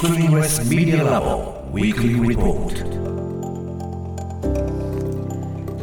Screenless Media Lab Weekly Report.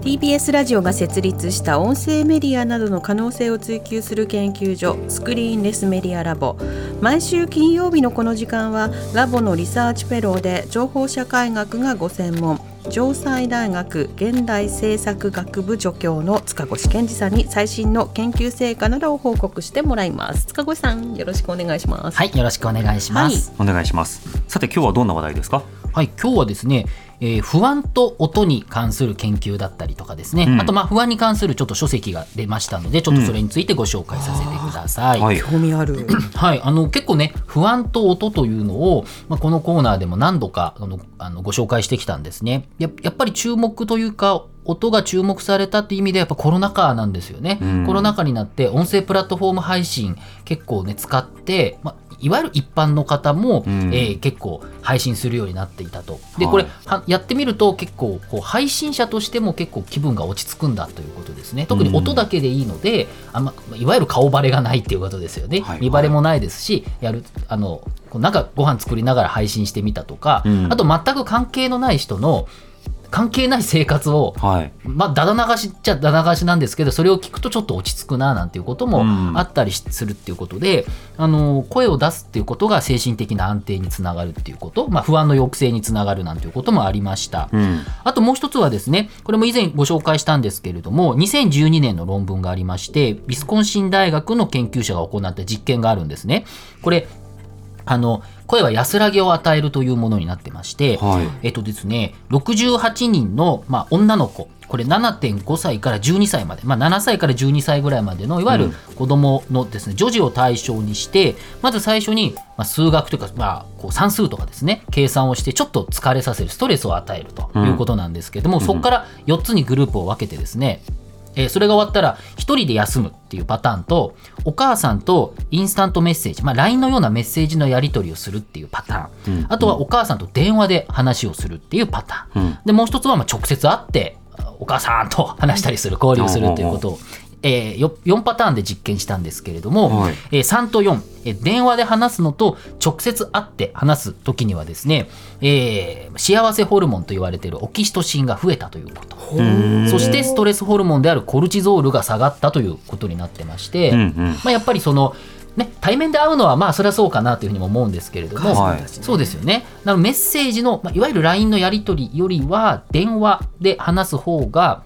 TBS ラジオが設立した音声メディアなどの可能性を追求する研究所スクリーンレスメディアラボ。毎週金曜日のこの時間はラボのリサーチフェローで情報社会学がご専門。城西大学現代政策学部助教の塚越健司さんに最新の研究成果などを報告してもらいます。塚越さんよろしくお願いします。はいよろしくお願いします、お願いします。さて今日はどんな話題ですか？はい、今日はですね、えー不安と音に関する研究だったりとかですね、うん。あとまあ不安に関するちょっと書籍が出ましたのでちょっとそれについてご紹介させてください。はい興味ある。はい、あの結構ね不安と音というのを、まあ、このコーナーでも何度かあのあのご紹介してきたんですね。ややっぱり注目というか音が注目されたっていう意味ではやっぱコロナ禍なんですよね、うん。コロナ禍になって音声プラットフォーム配信結構ね使って、まあ、いわゆる一般の方も、うん。えー結構配信するようになっていたと。ではい。これはやってみると結構こう配信者としても結構気分が落ち着くんだということですね。特に音だけでいいので、あんまいわゆる顔バレがないっていうことですよね、はい。見バレもないですしやるあのなんかご飯作りながら配信してみたとか、うん。あと全く関係のない人の関係ない生活をはいまあ、だだ流しっちゃだだ流しなんですけどそれを聞くとちょっと落ち着くななんていうこともうんあったりしするっていうことで、あの声を出すっていうことが精神的な安定につながるっていうこと、まあ、不安の抑制につながるなんていうこともありました。うんあともう一つはですね、これも以前ご紹介したんですけれども、2012年の論文がありまして、ビスコンシン大学の研究者が行った実験があるんですね。これ、あの、声は安らぎを与えるというものになってまして、はい。えっとですね、68人の、まあ、女の子、これ7.5歳から12歳まで、まあ、7歳から12歳ぐらいまでのいわゆる子供のですね、女児を対象にしてまず最初に、まあ、数学というか、まあ、こう算数とかですね計算をしてちょっと疲れさせるストレスを与えるということなんですけども、そこから4つにグループを分けてですねえーそれが終わったら1人で休むっていうパターンとお母さんとインスタントメッセージ、まあ、LINE のようなメッセージのやり取りをするっていうパターン、うん。あとはお母さんと電話で話をするっていうパターン、うん。でもう一つはまあ直接会ってあお母さんと話したりする交流するっていうことを、えー、よ4パターンで実験したんですけれども、はい。えー3と4、えー電話で話すのと直接会って話す時にはですね、えー幸せホルモンと言われているオキシトシンが増えたということ。そしてストレスホルモンであるコルチゾールが下がったということになってまして、うんうん。まあ、やっぱりその、ね、対面で会うのはまあそれはそうかなというふうにも思うんですけれども、はい。そうですよね。なのでメッセージの、まあ、いわゆる LINE のやり取りよりは電話で話す方が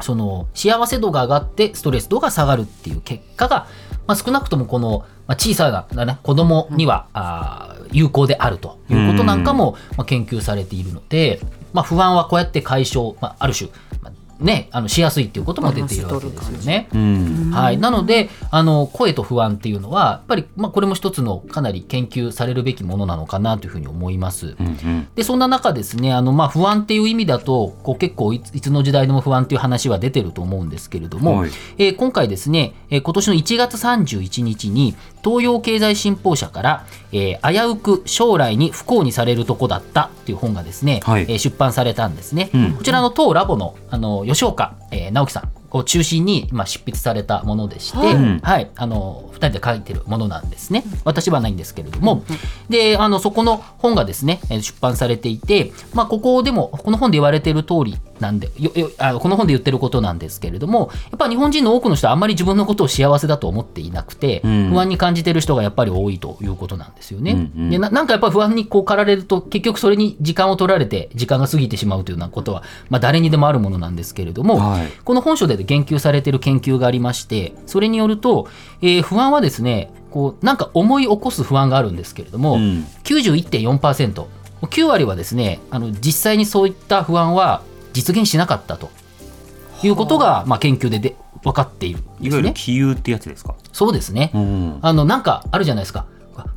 その幸せ度が上がってストレス度が下がるっていう結果が、まあ、少なくともこの、まあ、小さな、ね、子供には、あー有効であるということなんかも、まあ、研究されているので、まあ、不安はこうやって解消、まあ、ある種、まあね、あのしやすいっていうことも出ているわけですよね。うん。はい、なのであの声と不安っていうのはやっぱり、まあ、これも一つのかなり研究されるべきものなのかなというふうに思います。うんうん。でそんな中ですねあの、まあ、不安っていう意味だとこう結構いついつの時代でも不安っていう話は出てると思うんですけれども、はい。えー今回ですね、えー今年の1月31日に東洋経済新報社から、えー危うく将来に不幸にされるとこだったっていう本がですね、はい。えー出版されたんですね、うん。こちらの当ラボのあの吉岡、えー直樹さんを中心に今執筆されたものでして、はい。はい、あの2人で書いてるものなんですね。私はないんですけれども、であのそこの本がですねえー出版されていて、まあ、ここでもこの本で言われている通りなんでよよあのこの本で言ってることなんですけれどもやっぱ日本人の多くの人はあんまり自分のことを幸せだと思っていなくて、うん。不安に感じてる人がやっぱり多いということなんですよね。うんうん。でななんかやっぱり不安にこう駆られると結局それに時間を取られて時間が過ぎてしまうというようなことは、まあ、誰にでもあるものなんですけれども、はい。この本書で言及されている研究がありましてそれによると、えー不安はですねこうなんか思い起こす不安があるんですけれども、うん。91.4%、9割はですねあの実際にそういった不安は実現しなかったと。いうことが、まあ、研究でで分かっているんいわゆる。気憂ってやつですか？そうですね、うん。あのなんかあるじゃないですか。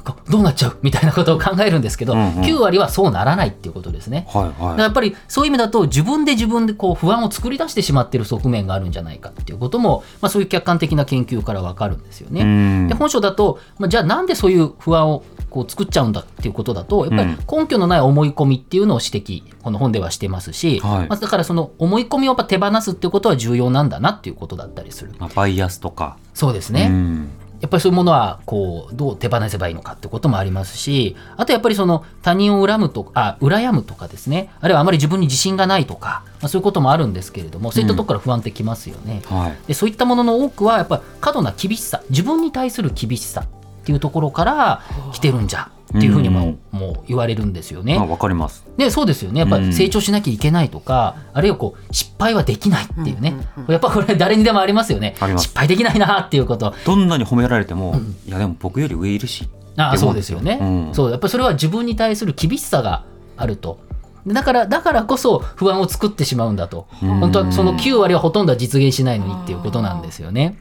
こどうなっちゃう？みたいなことを考えるんですけど、うんうん。9割はそうならないっていうことですね。はいはやっぱりそういう意味だと自分で自分でこう不安を作り出してしまっている側面があるんじゃないかっていうことも、まあ、そういう客観的な研究からわかるんですよい。ね。うん。で本書だと、まあ、じゃあなんでそういう不安をこう作っちゃうんだっていうことだとやっぱり根拠のない思い込みっていうのを指摘この本ではしてますし、はいまあ、だからその思い込みをやっぱ手放すっていうことは重要なんだなっていうことだったりする。まあバイアスとか。そうですね、うんやっぱりそういうものはこうどう手放せばいいのかってこともありますしあとやっぱりその他人を恨むとかあ羨むとかですねあるいはあまり自分に自信がないとか、まあ、そういうこともあるんですけれどもそういったところから不安ってきますよね。はい。でそういったものの多くはやっぱり過度な厳しさ自分に対する厳しさっていうところから来てるんじゃっていうふうにも,、もう言われるんですよね。あ、わかります。でそうですよね。やっぱうん。り成長しなきゃいけないとか、あるいはこう失敗はできないっていうね、やっぱこれ誰にでもありますよね。失敗できないなっていうこと。どんなに褒められても、いやでも僕より上いるし。ああそうですよね、うん。そうやっぱりそれは自分に対する厳しさがあると。でだからだからこそ不安を作ってしまうんだと。うん。本当はその9割はほとんどは実現しないのにっていうことなんですよね。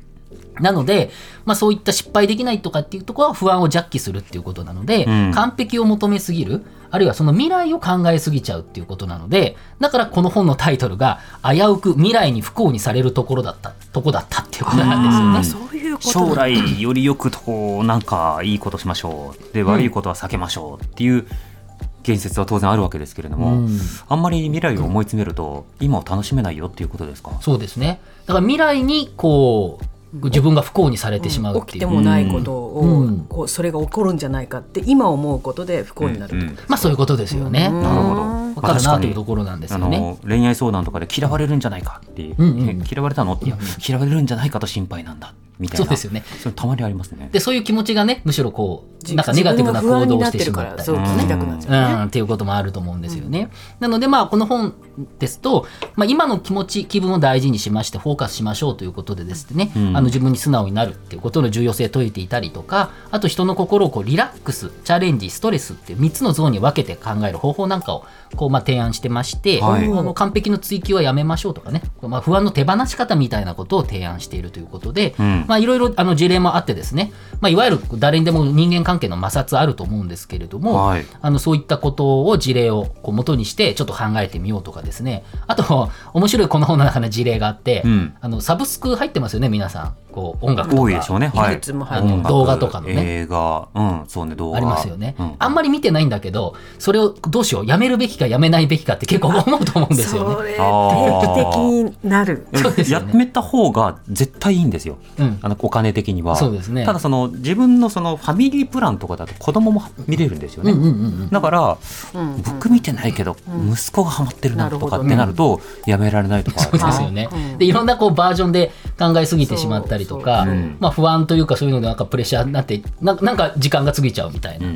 なので、まあ、そういった失敗できないとかっていうところは不安を弱気するっていうことなので、うん。完璧を求めすぎるあるいはその未来を考えすぎちゃうっていうことなのでだからこの本のタイトルが「危うく未来に不幸にされるところだった」とこだったっていうことなんですよね。そういうこと将来よりよくとこうなんかいいことしましょう。で悪いことは避けましょうっていう言説は当然あるわけですけれども、うん。あんまり未来を思い詰めると今を楽しめないよっていうことですか？そうですね。だから未来にこう自分が不幸にされてしまうっていう、起きてもないことを、うん。こうそれが起こるんじゃないかって今思うことで不幸になるまあそういうことですよね。うん。なるほど。わかるなというところなんですあよね。の恋愛相談とかで嫌われるんじゃないかっていう、うんうん。え嫌われたの？いや。嫌われるんじゃないかと心配なんだみたいな。そうですよね。それたまにありますね。でそういう気持ちがねむしろこうじなんかネガティブな行動をしてしまったり。とかね聞きたくなっちゃうね、うん、っていうこともあると思うんですよね。なのでまあこの本ですと、まあ、今の気持ち気分を大事にしましてフォーカスしましょうということでですね、うん。あの自分に素直になるっていうことの重要性を説いていたりとかあと人の心をこうリラックスチャレンジストレスっていう3つのゾーンに分けて考える方法なんかをこうまあ提案してまして、はい。あの完璧の追求はやめましょうとかね、まあ、不安の手放し方みたいなことを提案しているということで、いろいろあの事例もあってですね、まあ、いわゆる誰にでも人間関係の摩擦あると思うんですけれども、はい。あのそういったことを事例をこう元にしてちょっと考えてみようとかですね。あと面白いこの本の中の事例があって、うん。あのサブスク入ってますよね皆さんこう音楽とか多いでしょうね。はい。いくつも入って動画とかのね。映画。うん。そうね動画。ありますよね、うん。あんまり見てないんだけどそれをどうしよう。やめるべきかやめないべきかって結構思うと思うんですよね。それ定期的になる。そうでね。やめた方が絶対いいんですよ。うん。あのお金的には。そうですね。ただその自分のそのファミリープランとかだと子供も見れるんですよね、うんうんうんうん。だから、うんうん。僕見てないけど、息子がハマってるなとかってななるとやめられないとか、そうですよね。うん。でいろんなこうバージョンで考えすぎてしまったりとか、まあ、不安というかそういうのでなんかプレッシャーになってななんか時間が過ぎちゃうみたいな。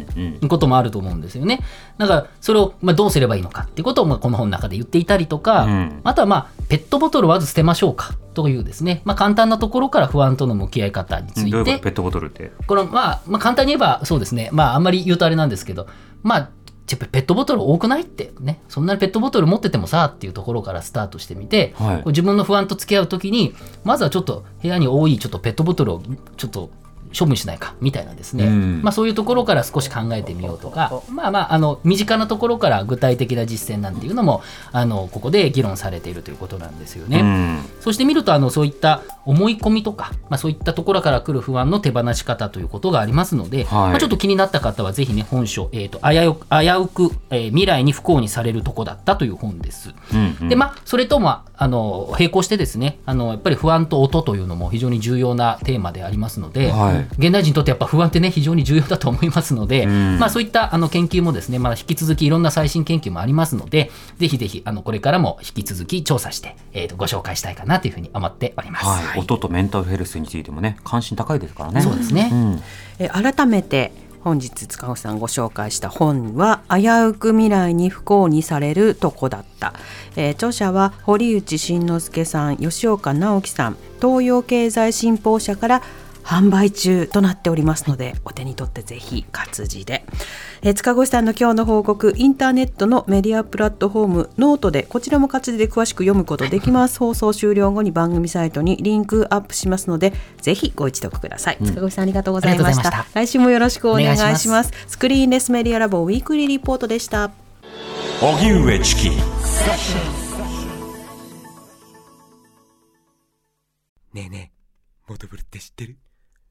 こともあると思うんですよね。だからそれをまあどうすればいいのかっていうことをまあこの本の中で言っていたりとか、うん。あとはまあペットボトルはまず捨てましょうかというですね、まあ、簡単なところから不安との向き合い方について。ペットボトルって。この、まあ、まあ簡単に言えばそうですね。まああんまり言うとあれなんですけどまあやっぱペットボトル多くないって。ね。そんなにペットボトル持っててもさっていうところからスタートしてみて、はい。自分の不安と付き合う時にまずはちょっと部屋に多いちょっとペットボトルをちょっと処分しないかみたいなですね、うん。まあ、そういうところから少し考えてみようとかまあまああの身近なところから具体的な実践なんていうのもあのここで議論されているということなんですよね。うん。そして見るとあのそういった思い込みとか、まあ、そういったところから来る不安の手放し方ということがありますので、はい。まあ、ちょっと気になった方はぜひね本書、えーと危うく危うく、えー未来に不幸にされるとこだったという本です。うんうん。でまあそれともあの並行してですねあのやっぱり不安と音というのも非常に重要なテーマでありますので、はい現代人にとってやっぱ不安ってね非常に重要だと思いますので、うん。まあそういったあの研究もですねまだ引き続きいろんな最新研究もありますのでぜひぜひあのこれからも引き続き調査して、えーとご紹介したいかなというふうに思っております。はい、音とメンタルヘルスについてもね関心高いですからね。そうですね。うん。え改めて本日塚越さんご紹介した本は危うく未来に不幸にされるとこだった、えー著者は堀内慎之介さん吉岡直樹さん東洋経済新報社から販売中となっておりますのでお手に取ってぜひ活字で、えー塚越さんの今日の報告インターネットのメディアプラットフォームノートでこちらも活字で詳しく読むことできます。放送終了後に番組サイトにリンクアップしますのでぜひご一読ください、塚越さんありがとうございました。来週もよろしくお願いします。お願いします。スクリーンレスメディアラボウィークリーリポートでした。荻上チキ。ねえねえモトブルって知ってる？